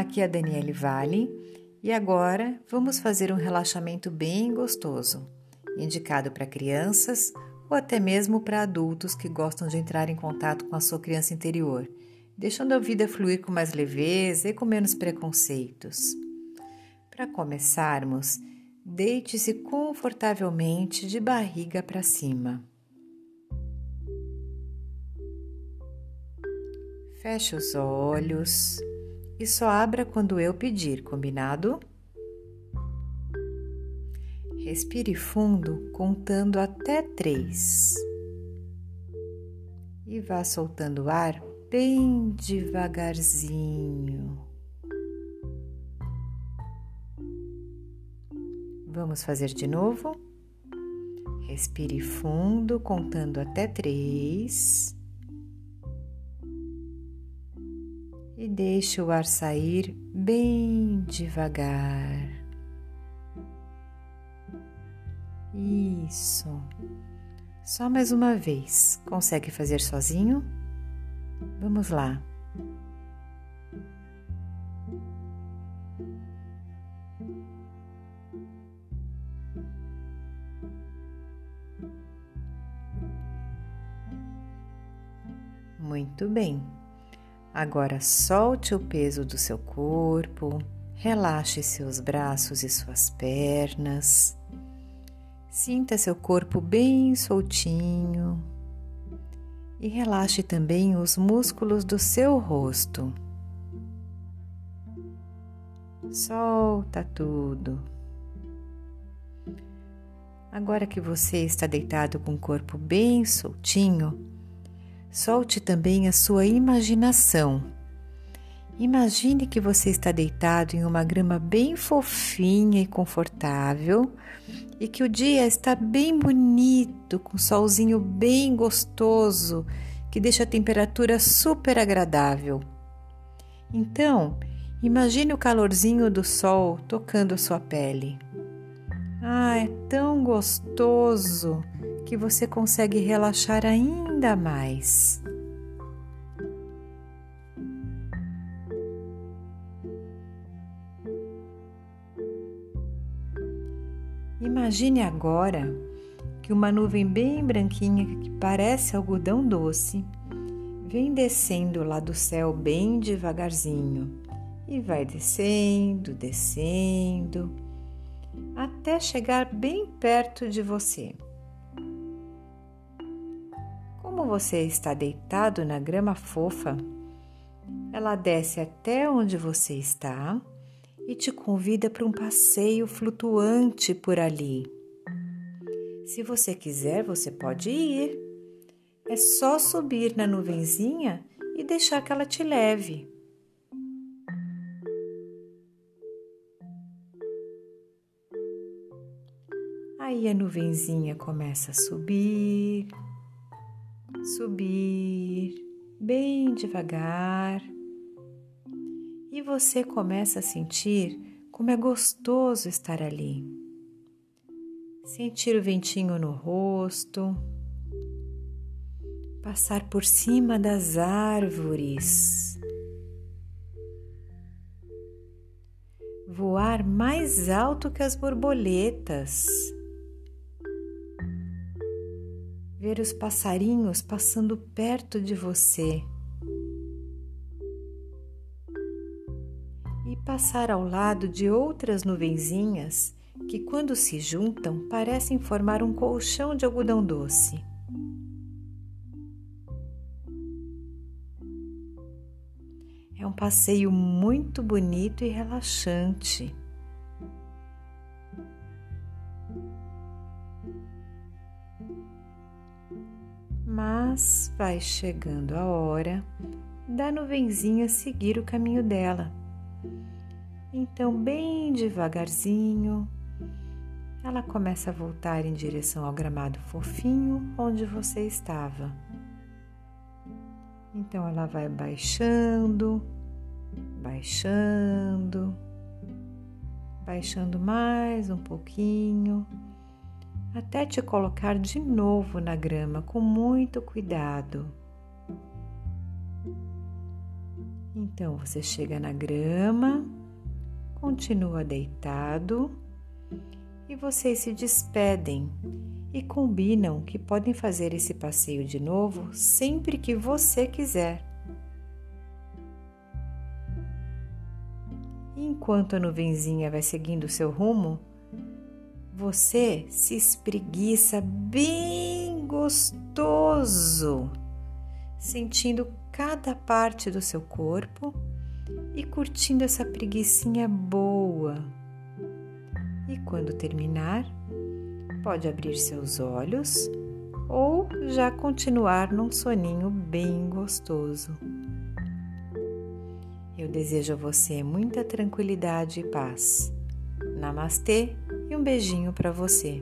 Aqui é a Daniele Vale e agora vamos fazer um relaxamento bem gostoso, indicado para crianças ou até mesmo para adultos que gostam de entrar em contato com a sua criança interior, deixando a vida fluir com mais leveza e com menos preconceitos. Para começarmos, deite-se confortavelmente de barriga para cima. Feche os olhos e só abra quando eu pedir, combinado? Respire fundo, contando até três. E vá soltando o ar bem devagarzinho. Vamos fazer de novo? Respire fundo, contando até três. E deixe o ar sair bem devagar. Isso. Só mais uma vez. Consegue fazer sozinho? Vamos lá. Muito bem. Agora solte o peso do seu corpo, relaxe seus braços e suas pernas. Sinta seu corpo bem soltinho e relaxe também os músculos do seu rosto. Solta tudo. Agora que você está deitado com o corpo bem soltinho, Solte também a sua imaginação. Imagine que você está deitado em uma grama bem fofinha e confortável e que o dia está bem bonito, com solzinho bem gostoso que deixa a temperatura super agradável. Então, imagine o calorzinho do sol tocando a sua pele. Ah, é tão gostoso que você consegue relaxar ainda mais. Imagine agora que uma nuvem bem branquinha que parece algodão doce vem descendo lá do céu bem devagarzinho e vai descendo, descendo, até chegar bem perto de você. Como você está deitado na grama fofa, ela desce até onde você está e te convida para um passeio flutuante por ali. Se você quiser, você pode ir. É só subir na nuvenzinha e deixar que ela te leve. Aí a nuvenzinha começa a subir, subir bem devagar e você começa a sentir como é gostoso estar ali. Sentir o ventinho no rosto, passar por cima das árvores, voar mais alto que as borboletas. Ver os passarinhos passando perto de você e passar ao lado de outras nuvenzinhas que, quando se juntam, parecem formar um colchão de algodão doce. É um passeio muito bonito e relaxante. Mas vai chegando a hora da nuvenzinha seguir o caminho dela. Então, bem devagarzinho, ela começa a voltar em direção ao gramado fofinho onde você estava. Então, ela vai baixando, baixando, baixando mais um pouquinho até te colocar de novo na grama com muito cuidado. Então você chega na grama, continua deitado e vocês se despedem e combinam que podem fazer esse passeio de novo sempre que você quiser. enquanto a nuvenzinha vai seguindo seu rumo, você se espreguiça bem gostoso, sentindo cada parte do seu corpo e curtindo essa preguiçinha boa. E quando terminar, pode abrir seus olhos ou já continuar num soninho bem gostoso. Eu desejo a você muita tranquilidade e paz. Namastê e um beijinho para você.